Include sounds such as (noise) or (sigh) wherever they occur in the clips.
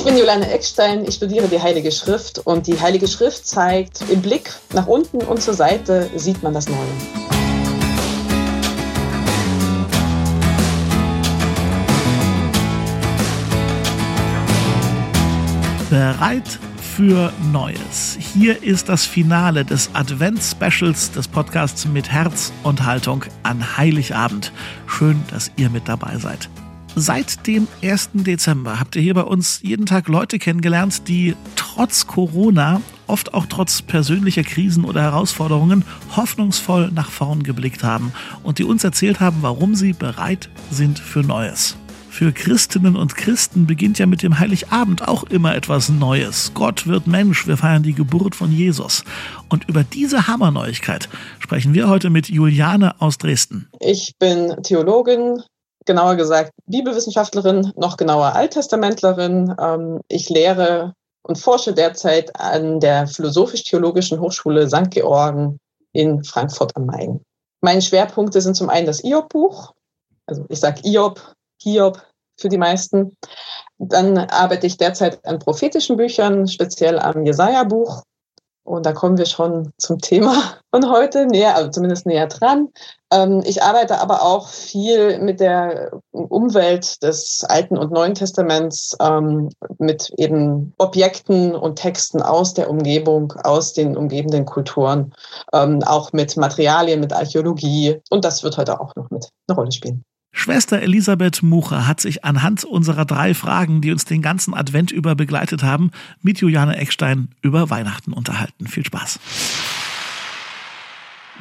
Ich bin Juliane Eckstein, ich studiere die Heilige Schrift und die Heilige Schrift zeigt, im Blick nach unten und zur Seite sieht man das Neue. Bereit für Neues. Hier ist das Finale des Advents-Specials des Podcasts mit Herz und Haltung an Heiligabend. Schön, dass ihr mit dabei seid. Seit dem 1. Dezember habt ihr hier bei uns jeden Tag Leute kennengelernt, die trotz Corona, oft auch trotz persönlicher Krisen oder Herausforderungen, hoffnungsvoll nach vorn geblickt haben und die uns erzählt haben, warum sie bereit sind für Neues. Für Christinnen und Christen beginnt ja mit dem Heiligabend auch immer etwas Neues. Gott wird Mensch, wir feiern die Geburt von Jesus. Und über diese Hammerneuigkeit sprechen wir heute mit Juliane aus Dresden. Ich bin Theologin, genauer gesagt Bibelwissenschaftlerin, noch genauer Alttestamentlerin. Ähm, ich lehre und forsche derzeit an der Philosophisch-Theologischen Hochschule St. Georgen in Frankfurt am Main. Meine Schwerpunkte sind zum einen das Iob-Buch, also ich sage Iob, Hiob für die meisten. Dann arbeite ich derzeit an prophetischen Büchern, speziell am Jesaja-Buch und da kommen wir schon zum Thema von heute, näher, also zumindest näher dran. Ähm, ich arbeite aber auch viel mit der Umwelt des Alten und Neuen Testaments, ähm, mit eben Objekten und Texten aus der Umgebung, aus den umgebenden Kulturen, ähm, auch mit Materialien, mit Archäologie. Und das wird heute auch noch mit eine Rolle spielen. Schwester Elisabeth Mucher hat sich anhand unserer drei Fragen, die uns den ganzen Advent über begleitet haben, mit Juliane Eckstein über Weihnachten unterhalten. Viel Spaß.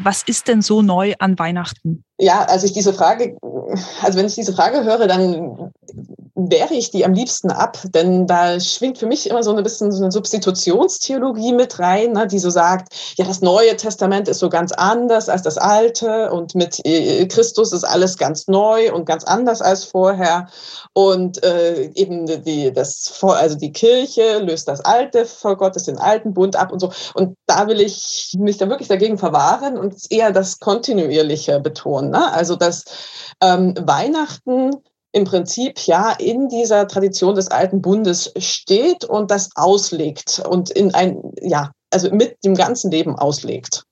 Was ist denn so neu an Weihnachten? Ja, als ich diese Frage, also wenn ich diese Frage höre, dann wehre ich die am liebsten ab, denn da schwingt für mich immer so ein bisschen so eine Substitutionstheologie mit rein, ne, die so sagt, ja, das Neue Testament ist so ganz anders als das Alte und mit äh, Christus ist alles ganz neu und ganz anders als vorher und äh, eben die, das, also die Kirche löst das Alte vor Gottes den alten Bund ab und so und da will ich mich da wirklich dagegen verwahren und eher das Kontinuierliche betonen, ne? also dass ähm, Weihnachten im Prinzip ja in dieser Tradition des alten Bundes steht und das auslegt und in ein, ja, also mit dem ganzen Leben auslegt.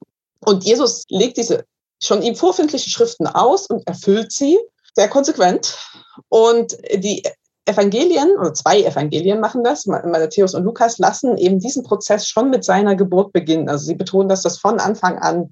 Und Jesus legt diese schon ihm vorfindlichen Schriften aus und erfüllt sie sehr konsequent. Und die Evangelien, oder zwei Evangelien machen das, Matthäus und Lukas, lassen eben diesen Prozess schon mit seiner Geburt beginnen. Also sie betonen, dass das von Anfang an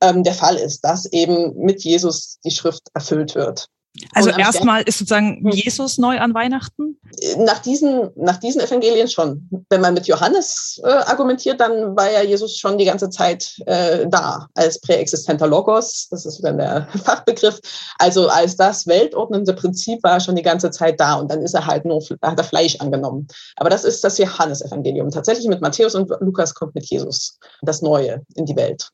ähm, der Fall ist, dass eben mit Jesus die Schrift erfüllt wird. Also erstmal ist sozusagen hm. Jesus neu an Weihnachten? Nach diesen, nach diesen Evangelien schon. Wenn man mit Johannes äh, argumentiert, dann war ja Jesus schon die ganze Zeit äh, da als präexistenter Logos. Das ist dann der (laughs) Fachbegriff. Also als das weltordnende Prinzip war er schon die ganze Zeit da und dann ist er halt nur, hat er Fleisch angenommen. Aber das ist das Johannesevangelium. Tatsächlich mit Matthäus und Lukas kommt mit Jesus das Neue in die Welt.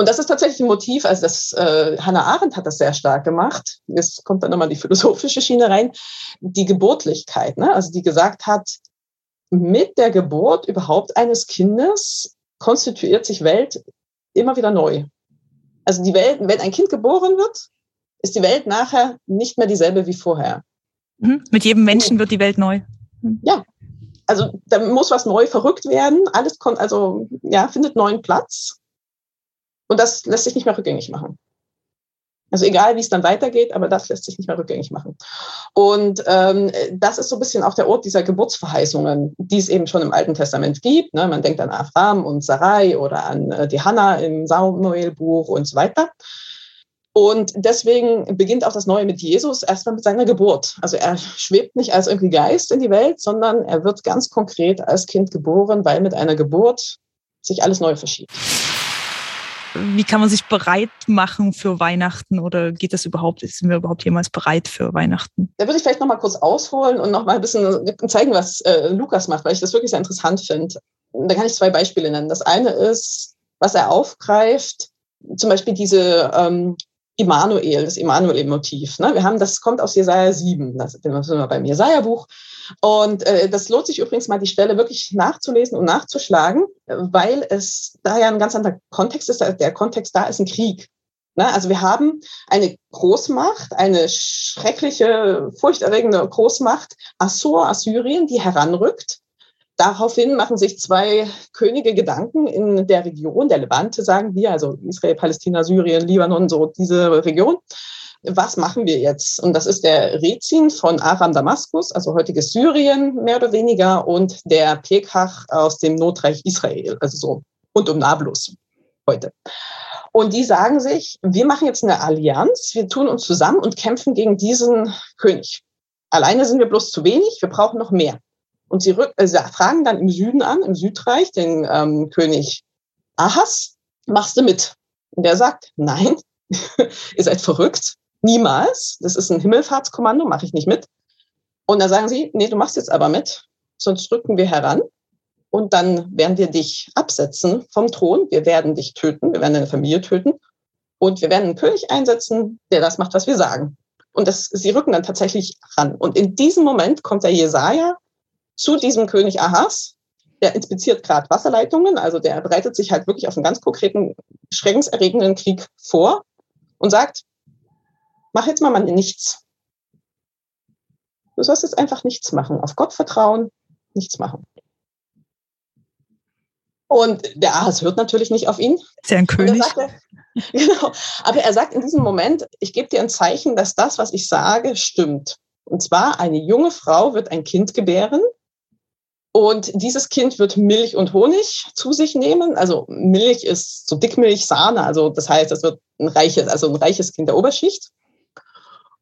Und das ist tatsächlich ein Motiv, also das äh, Hannah Arendt hat das sehr stark gemacht. Jetzt kommt dann nochmal die philosophische Schiene rein, die Geburtlichkeit, ne? also die gesagt hat, mit der Geburt überhaupt eines Kindes konstituiert sich Welt immer wieder neu. Also die Welt, wenn ein Kind geboren wird, ist die Welt nachher nicht mehr dieselbe wie vorher. Mhm. Mit jedem Menschen wird die Welt neu. Mhm. Ja. Also da muss was neu verrückt werden. Alles kommt, also ja, findet neuen Platz. Und das lässt sich nicht mehr rückgängig machen. Also egal, wie es dann weitergeht, aber das lässt sich nicht mehr rückgängig machen. Und ähm, das ist so ein bisschen auch der Ort dieser Geburtsverheißungen, die es eben schon im Alten Testament gibt. Ne? Man denkt an Abraham und Sarai oder an äh, die Hannah im Samuelbuch und so weiter. Und deswegen beginnt auch das Neue mit Jesus erstmal mit seiner Geburt. Also er schwebt nicht als irgendwie Geist in die Welt, sondern er wird ganz konkret als Kind geboren, weil mit einer Geburt sich alles neu verschiebt wie kann man sich bereit machen für Weihnachten oder geht das überhaupt, sind wir überhaupt jemals bereit für Weihnachten? Da würde ich vielleicht noch mal kurz ausholen und noch mal ein bisschen zeigen, was äh, Lukas macht, weil ich das wirklich sehr interessant finde. Da kann ich zwei Beispiele nennen. Das eine ist, was er aufgreift, zum Beispiel diese ähm, Immanuel, das Immanuel-Motiv. Ne? Wir haben, das kommt aus Jesaja 7, das sind wir beim Jesaja-Buch. Und äh, das lohnt sich übrigens mal, die Stelle wirklich nachzulesen und nachzuschlagen, weil es da ja ein ganz anderer Kontext ist. Der Kontext da ist ein Krieg. Na, also wir haben eine Großmacht, eine schreckliche, furchterregende Großmacht, Assur, Assyrien, die heranrückt. Daraufhin machen sich zwei Könige Gedanken in der Region, der Levante, sagen wir, also Israel, Palästina, Syrien, Libanon, so diese Region was machen wir jetzt? Und das ist der Rezin von Aram Damaskus, also heutiges Syrien mehr oder weniger, und der Pekach aus dem Notreich Israel, also so rund um Nablus heute. Und die sagen sich, wir machen jetzt eine Allianz, wir tun uns zusammen und kämpfen gegen diesen König. Alleine sind wir bloß zu wenig, wir brauchen noch mehr. Und sie äh, fragen dann im Süden an, im Südreich, den ähm, König Ahas, machst du mit? Und der sagt, nein, (laughs) ihr seid verrückt, Niemals. Das ist ein Himmelfahrtskommando, mache ich nicht mit. Und dann sagen sie, nee, du machst jetzt aber mit, sonst rücken wir heran und dann werden wir dich absetzen vom Thron. Wir werden dich töten, wir werden deine Familie töten und wir werden einen König einsetzen, der das macht, was wir sagen. Und das, sie rücken dann tatsächlich ran. Und in diesem Moment kommt der Jesaja zu diesem König Ahas. Der inspiziert gerade Wasserleitungen, also der bereitet sich halt wirklich auf einen ganz konkreten, schreckenserregenden Krieg vor und sagt, mach jetzt mal mal nichts. Du sollst jetzt einfach nichts machen. Auf Gott vertrauen, nichts machen. Und der Ahas hört natürlich nicht auf ihn. Ist ja ein König. Sagt, (laughs) genau. Aber er sagt in diesem Moment, ich gebe dir ein Zeichen, dass das, was ich sage, stimmt. Und zwar, eine junge Frau wird ein Kind gebären. Und dieses Kind wird Milch und Honig zu sich nehmen. Also Milch ist so Dickmilch, Sahne. Also das heißt, es wird ein reiches, also ein reiches Kind der Oberschicht.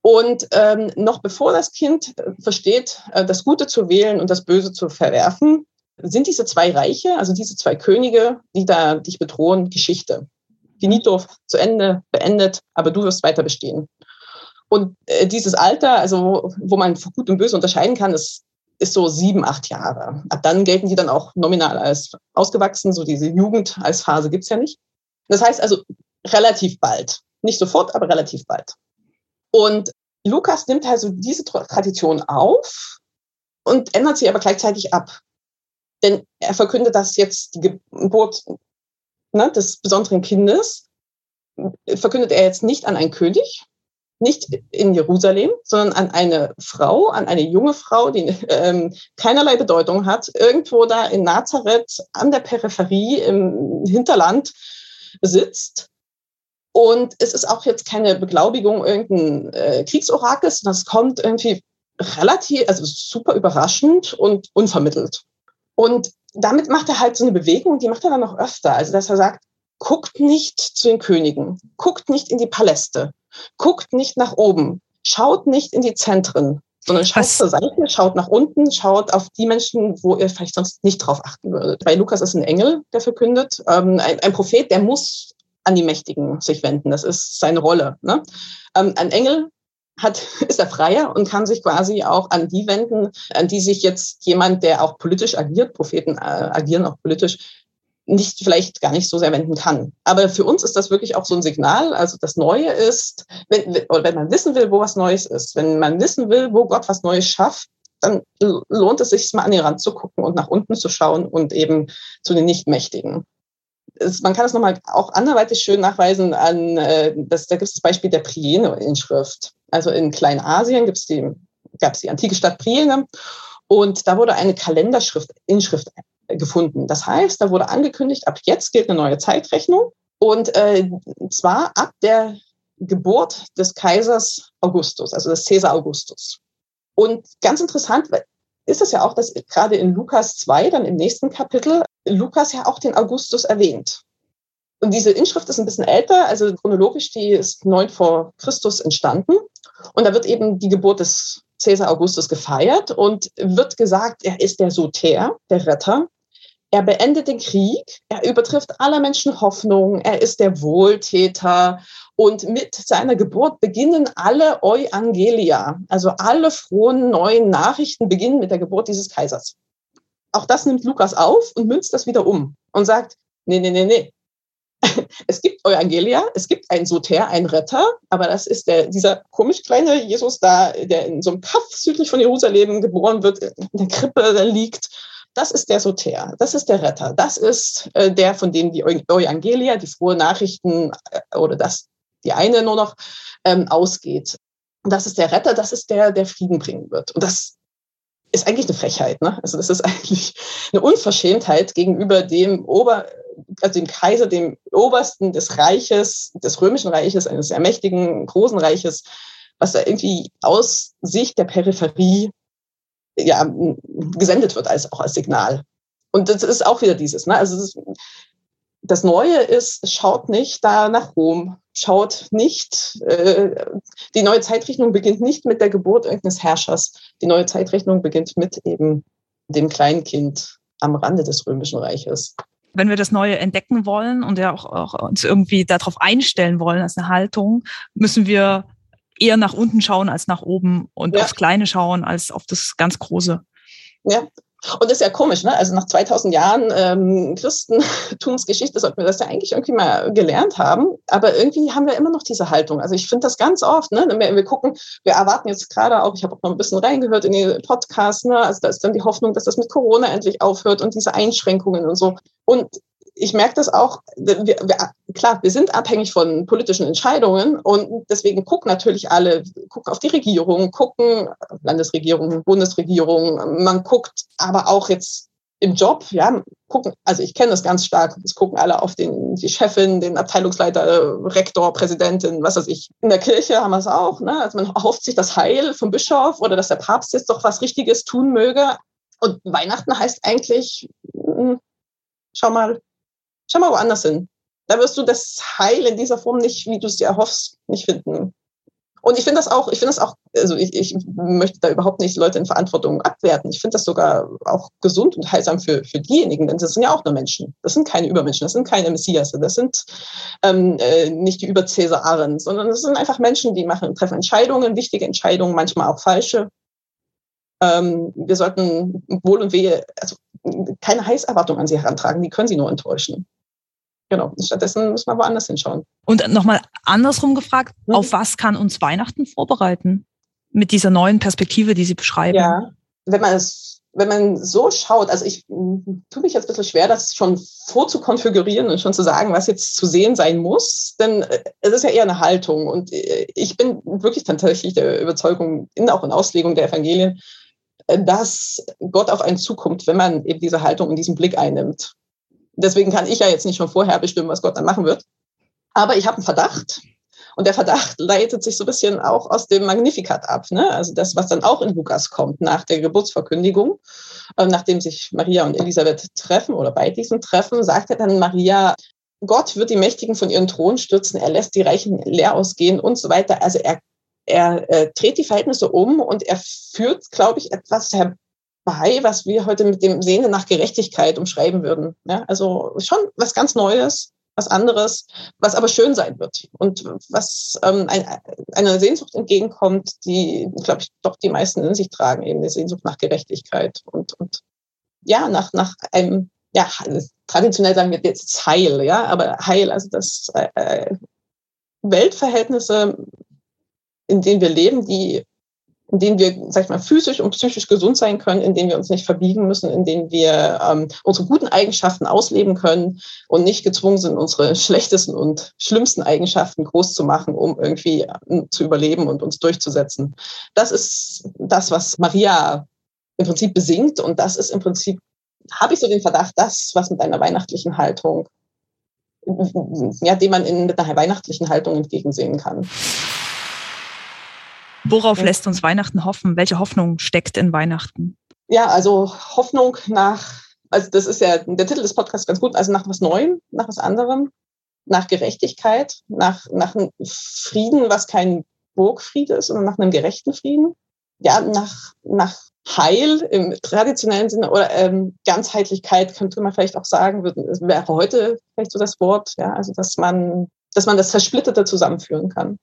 Und ähm, noch bevor das Kind versteht, äh, das Gute zu wählen und das Böse zu verwerfen, sind diese zwei Reiche, also diese zwei Könige, die da dich bedrohen, Geschichte. Finito zu Ende, beendet, aber du wirst weiter bestehen. Und äh, dieses Alter, also wo, wo man Gut und Böse unterscheiden kann, ist, ist so sieben, acht Jahre. Ab dann gelten die dann auch nominal als ausgewachsen, so diese Jugend als Phase gibt's ja nicht. Das heißt also relativ bald. Nicht sofort, aber relativ bald. Und Lukas nimmt also diese Tradition auf und ändert sie aber gleichzeitig ab. Denn er verkündet, dass jetzt die Geburt ne, des besonderen Kindes, verkündet er jetzt nicht an einen König, nicht in Jerusalem, sondern an eine Frau, an eine junge Frau, die ähm, keinerlei Bedeutung hat, irgendwo da in Nazareth an der Peripherie im Hinterland sitzt und es ist auch jetzt keine Beglaubigung irgendein äh, Kriegsorakels, das kommt irgendwie relativ, also super überraschend und unvermittelt. Und damit macht er halt so eine Bewegung, die macht er dann noch öfter. Also, dass er sagt, guckt nicht zu den Königen, guckt nicht in die Paläste, guckt nicht nach oben, schaut nicht in die Zentren, sondern schaut Was? zur Seite, schaut nach unten, schaut auf die Menschen, wo ihr vielleicht sonst nicht drauf achten würdet. Bei Lukas ist ein Engel, der verkündet, ähm, ein, ein Prophet, der muss an die Mächtigen sich wenden. Das ist seine Rolle. Ne? Ähm, ein Engel hat, (laughs) ist er freier und kann sich quasi auch an die wenden, an die sich jetzt jemand, der auch politisch agiert, Propheten äh, agieren auch politisch, nicht vielleicht gar nicht so sehr wenden kann. Aber für uns ist das wirklich auch so ein Signal. Also das Neue ist, wenn, wenn man wissen will, wo was Neues ist, wenn man wissen will, wo Gott was Neues schafft, dann lohnt es sich mal an den Rand zu gucken und nach unten zu schauen und eben zu den Nichtmächtigen man kann es nochmal auch anderweitig schön nachweisen an, äh, das, da gibt es das Beispiel der Priene-Inschrift. Also in Kleinasien gibt's die, gab es die antike Stadt Priene und da wurde eine Kalenderschrift, Inschrift gefunden. Das heißt, da wurde angekündigt, ab jetzt gilt eine neue Zeitrechnung und äh, zwar ab der Geburt des Kaisers Augustus, also des Caesar Augustus. Und ganz interessant ist es ja auch, dass gerade in Lukas 2, dann im nächsten Kapitel, Lukas ja auch den Augustus erwähnt. Und diese Inschrift ist ein bisschen älter, also chronologisch, die ist neun vor Christus entstanden. Und da wird eben die Geburt des Caesar Augustus gefeiert und wird gesagt, er ist der Soter, der Retter. Er beendet den Krieg, er übertrifft aller Menschen Hoffnung, er ist der Wohltäter. Und mit seiner Geburt beginnen alle Euangelia, also alle frohen neuen Nachrichten beginnen mit der Geburt dieses Kaisers auch das nimmt Lukas auf und münzt das wieder um und sagt, nee, nee, nee, nee. (laughs) Es gibt Euangelia, es gibt einen Soter, einen Retter, aber das ist der, dieser komisch kleine Jesus da, der in so einem Kaff südlich von Jerusalem geboren wird, in der Krippe da liegt. Das ist der Soter, das ist der Retter, das ist äh, der, von dem die Euangelia, die frohe Nachrichten äh, oder das die eine nur noch ähm, ausgeht. Das ist der Retter, das ist der, der Frieden bringen wird. Und das ist eigentlich eine Frechheit. Ne? Also das ist (laughs) eigentlich eine Unverschämtheit gegenüber dem Ober, also dem Kaiser, dem Obersten des Reiches, des Römischen Reiches, eines sehr mächtigen, großen Reiches, was da irgendwie aus Sicht der Peripherie ja, gesendet wird als auch als Signal. Und das ist auch wieder dieses, ne? Also das, das Neue ist, schaut nicht da nach Rom, schaut nicht, äh, die neue Zeitrechnung beginnt nicht mit der Geburt irgendeines Herrschers. Die neue Zeitrechnung beginnt mit eben dem Kleinkind am Rande des Römischen Reiches. Wenn wir das Neue entdecken wollen und ja auch, auch uns irgendwie darauf einstellen wollen als eine Haltung, müssen wir eher nach unten schauen als nach oben und ja. aufs Kleine schauen als auf das ganz Große. Ja, und das ist ja komisch, ne? Also nach 2000 Jahren ähm, Christentumsgeschichte sollten wir das ja eigentlich irgendwie mal gelernt haben. Aber irgendwie haben wir immer noch diese Haltung. Also ich finde das ganz oft, ne? Wir, wir, gucken, wir erwarten jetzt gerade auch, ich habe auch noch ein bisschen reingehört in die Podcasts, ne? Also da ist dann die Hoffnung, dass das mit Corona endlich aufhört und diese Einschränkungen und so. Und ich merke das auch, wir, wir, klar, wir sind abhängig von politischen Entscheidungen und deswegen gucken natürlich alle, gucken auf die Regierung, gucken Landesregierung, Bundesregierung, man guckt aber auch jetzt im Job, ja, gucken, also ich kenne das ganz stark, es gucken alle auf den, die Chefin, den Abteilungsleiter, Rektor, Präsidentin, was weiß ich. In der Kirche haben wir es auch, ne? Also man erhofft sich das Heil vom Bischof oder dass der Papst jetzt doch was Richtiges tun möge. Und Weihnachten heißt eigentlich, hm, schau mal, schau mal woanders hin. Da wirst du das Heil in dieser Form nicht, wie du es dir erhoffst, nicht finden. Und ich finde das auch, ich finde das auch, also ich, ich möchte da überhaupt nicht Leute in Verantwortung abwerten. Ich finde das sogar auch gesund und heilsam für, für diejenigen, denn das sind ja auch nur Menschen. Das sind keine Übermenschen, das sind keine Messias, das sind ähm, äh, nicht die Übercäsaren, sondern das sind einfach Menschen, die machen, treffen Entscheidungen, wichtige Entscheidungen, manchmal auch falsche. Ähm, wir sollten Wohl und Wehe, also keine Heißerwartung an sie herantragen, die können sie nur enttäuschen. Genau. Stattdessen müssen wir woanders hinschauen. Und nochmal andersrum gefragt, mhm. auf was kann uns Weihnachten vorbereiten? Mit dieser neuen Perspektive, die Sie beschreiben. Ja, wenn man es, wenn man so schaut, also ich tue mich jetzt ein bisschen schwer, das schon vorzukonfigurieren und schon zu sagen, was jetzt zu sehen sein muss, denn äh, es ist ja eher eine Haltung. Und äh, ich bin wirklich tatsächlich der Überzeugung, in, auch in Auslegung der Evangelien, äh, dass Gott auf einen zukommt, wenn man eben diese Haltung und diesen Blick einnimmt deswegen kann ich ja jetzt nicht schon vorher bestimmen, was Gott dann machen wird. Aber ich habe einen Verdacht. Und der Verdacht leitet sich so ein bisschen auch aus dem Magnificat ab. Ne? Also das, was dann auch in Lukas kommt nach der Geburtsverkündigung, äh, nachdem sich Maria und Elisabeth treffen oder bei diesem Treffen, sagt er dann Maria, Gott wird die Mächtigen von ihren Thron stürzen, er lässt die Reichen leer ausgehen und so weiter. Also er, er äh, dreht die Verhältnisse um und er führt, glaube ich, etwas herbei bei, was wir heute mit dem Sehnen nach Gerechtigkeit umschreiben würden. Ja, also schon was ganz Neues, was anderes, was aber schön sein wird und was ähm, ein, einer Sehnsucht entgegenkommt, die, glaube ich, doch die meisten in sich tragen, eben die Sehnsucht nach Gerechtigkeit und, und ja, nach, nach einem, ja, traditionell sagen wir jetzt Heil, ja, aber Heil, also das äh, äh Weltverhältnisse, in denen wir leben, die in denen wir, sag ich mal, physisch und psychisch gesund sein können, in denen wir uns nicht verbiegen müssen, in denen wir ähm, unsere guten Eigenschaften ausleben können und nicht gezwungen sind, unsere (laughs) schlechtesten und schlimmsten Eigenschaften groß zu machen, um irgendwie ähm, zu überleben und uns durchzusetzen. Das ist das, was Maria im Prinzip besingt und das ist im Prinzip, habe ich so den Verdacht, das, was mit einer weihnachtlichen Haltung, ja, dem man in, mit einer weihnachtlichen Haltung entgegensehen kann. Worauf lässt uns Weihnachten hoffen? Welche Hoffnung steckt in Weihnachten? Ja, also Hoffnung nach, also das ist ja der Titel des Podcasts ganz gut, also nach was Neuem, nach was anderem, nach Gerechtigkeit, nach, nach einem Frieden, was kein Burgfried ist, sondern nach einem gerechten Frieden. Ja, nach, nach Heil im traditionellen Sinne oder ähm, Ganzheitlichkeit könnte man vielleicht auch sagen, wäre heute vielleicht so das Wort, ja, also dass man, dass man das Zersplitterte zusammenführen kann.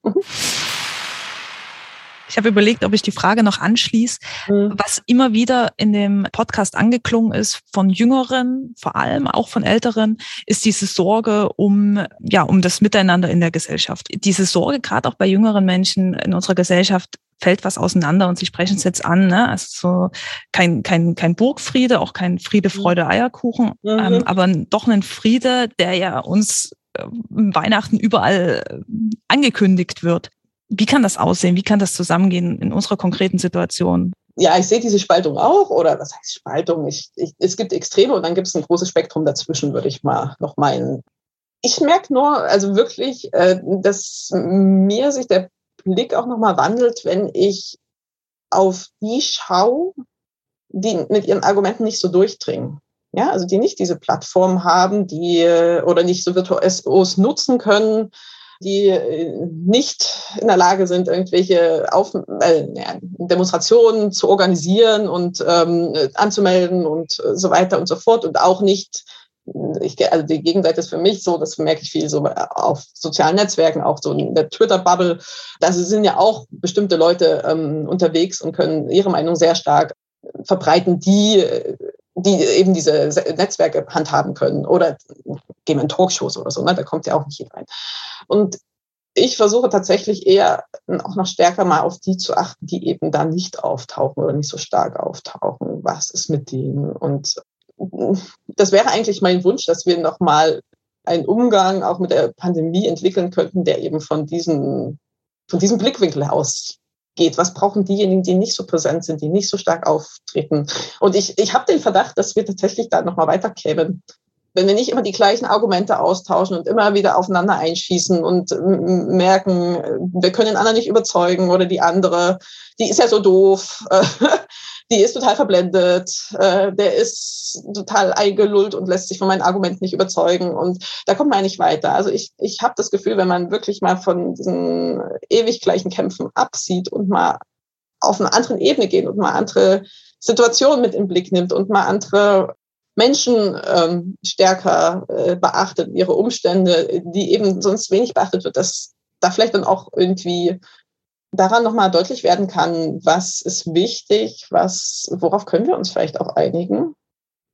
Mhm. Ich habe überlegt, ob ich die Frage noch anschließe. Mhm. Was immer wieder in dem Podcast angeklungen ist, von Jüngeren, vor allem auch von Älteren, ist diese Sorge um, ja, um das Miteinander in der Gesellschaft. Diese Sorge, gerade auch bei jüngeren Menschen in unserer Gesellschaft, fällt was auseinander und sie sprechen es jetzt an. Ne? Also so kein, kein, kein Burgfriede, auch kein Friede, Freude, Eierkuchen, mhm. ähm, aber doch ein Friede, der ja uns Weihnachten überall äh, angekündigt wird. Wie kann das aussehen? Wie kann das zusammengehen in unserer konkreten Situation? Ja, ich sehe diese Spaltung auch, oder was heißt Spaltung? Ich, ich, es gibt Extreme und dann gibt es ein großes Spektrum dazwischen, würde ich mal noch meinen. Ich merke nur, also wirklich, äh, dass mir sich der Blick auch nochmal wandelt, wenn ich auf die schaue, die mit ihren Argumenten nicht so durchdringen. Ja, also die nicht diese Plattform haben, die äh, oder nicht so virtuos nutzen können, die äh, nicht in der Lage sind, irgendwelche Auf äh, Demonstrationen zu organisieren und ähm, anzumelden und so weiter und so fort und auch nicht ich, also die Gegenseite ist für mich so, das merke ich viel so auf sozialen Netzwerken, auch so in der Twitter-Bubble. Da sind ja auch bestimmte Leute ähm, unterwegs und können ihre Meinung sehr stark verbreiten, die, die eben diese Netzwerke handhaben können. Oder gehen in Talkshows oder so, ne? da kommt ja auch nicht jeder rein. Und ich versuche tatsächlich eher auch noch stärker mal auf die zu achten, die eben da nicht auftauchen oder nicht so stark auftauchen. Was ist mit denen? Und das wäre eigentlich mein Wunsch, dass wir nochmal einen Umgang auch mit der Pandemie entwickeln könnten, der eben von diesem, von diesem Blickwinkel ausgeht. Was brauchen diejenigen, die nicht so präsent sind, die nicht so stark auftreten? Und ich, ich habe den Verdacht, dass wir tatsächlich da nochmal weiterkämen. Wenn wir nicht immer die gleichen Argumente austauschen und immer wieder aufeinander einschießen und merken, wir können den anderen nicht überzeugen oder die andere, die ist ja so doof. (laughs) die ist total verblendet, äh, der ist total eingelullt und lässt sich von meinen Argumenten nicht überzeugen und da kommt man nicht weiter. Also ich, ich habe das Gefühl, wenn man wirklich mal von diesen ewig gleichen Kämpfen absieht und mal auf eine andere Ebene geht und mal andere Situationen mit im Blick nimmt und mal andere Menschen ähm, stärker äh, beachtet, ihre Umstände, die eben sonst wenig beachtet wird, dass da vielleicht dann auch irgendwie daran nochmal deutlich werden kann, was ist wichtig, was, worauf können wir uns vielleicht auch einigen,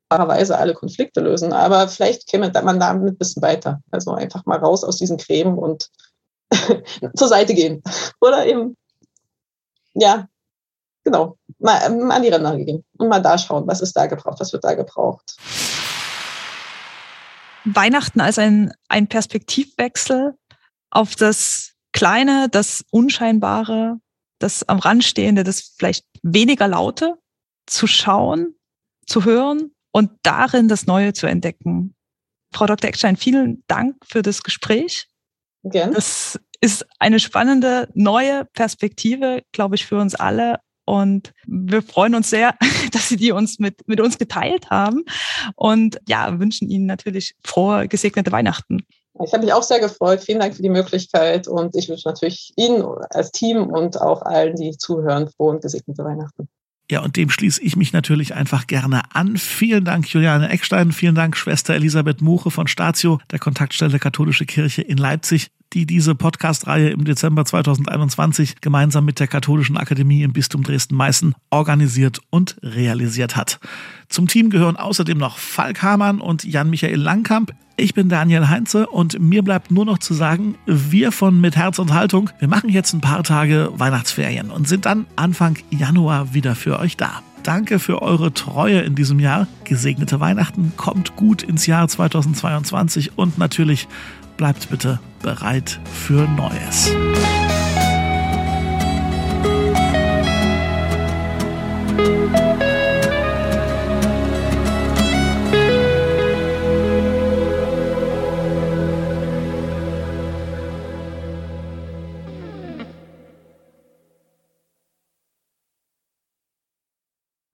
klarerweise alle Konflikte lösen, aber vielleicht käme man damit ein bisschen weiter. Also einfach mal raus aus diesen Cremen und (laughs) zur Seite gehen. (laughs) Oder eben, ja, genau, mal, mal an die Ränder gehen und mal da schauen, was ist da gebraucht, was wird da gebraucht. Weihnachten als ein, ein Perspektivwechsel auf das Kleine, das Unscheinbare, das am Rand stehende, das vielleicht weniger Laute zu schauen, zu hören und darin das Neue zu entdecken. Frau Dr. Eckstein, vielen Dank für das Gespräch. Gerne. Das ist eine spannende neue Perspektive, glaube ich, für uns alle. Und wir freuen uns sehr, (laughs) dass Sie die uns mit, mit uns geteilt haben. Und ja, wünschen Ihnen natürlich frohe, gesegnete Weihnachten. Ich habe mich auch sehr gefreut. Vielen Dank für die Möglichkeit und ich wünsche natürlich Ihnen als Team und auch allen, die zuhören, frohe und gesegnete Weihnachten. Ja, und dem schließe ich mich natürlich einfach gerne an. Vielen Dank, Juliane Eckstein. Vielen Dank, Schwester Elisabeth Muche von Statio, der Kontaktstelle Katholische Kirche in Leipzig die diese Podcast-Reihe im Dezember 2021 gemeinsam mit der Katholischen Akademie im Bistum Dresden-Meißen organisiert und realisiert hat. Zum Team gehören außerdem noch Falk Hamann und Jan-Michael Langkamp. Ich bin Daniel Heinze und mir bleibt nur noch zu sagen, wir von Mit Herz und Haltung, wir machen jetzt ein paar Tage Weihnachtsferien und sind dann Anfang Januar wieder für euch da. Danke für eure Treue in diesem Jahr. Gesegnete Weihnachten, kommt gut ins Jahr 2022 und natürlich bleibt bitte bereit für Neues.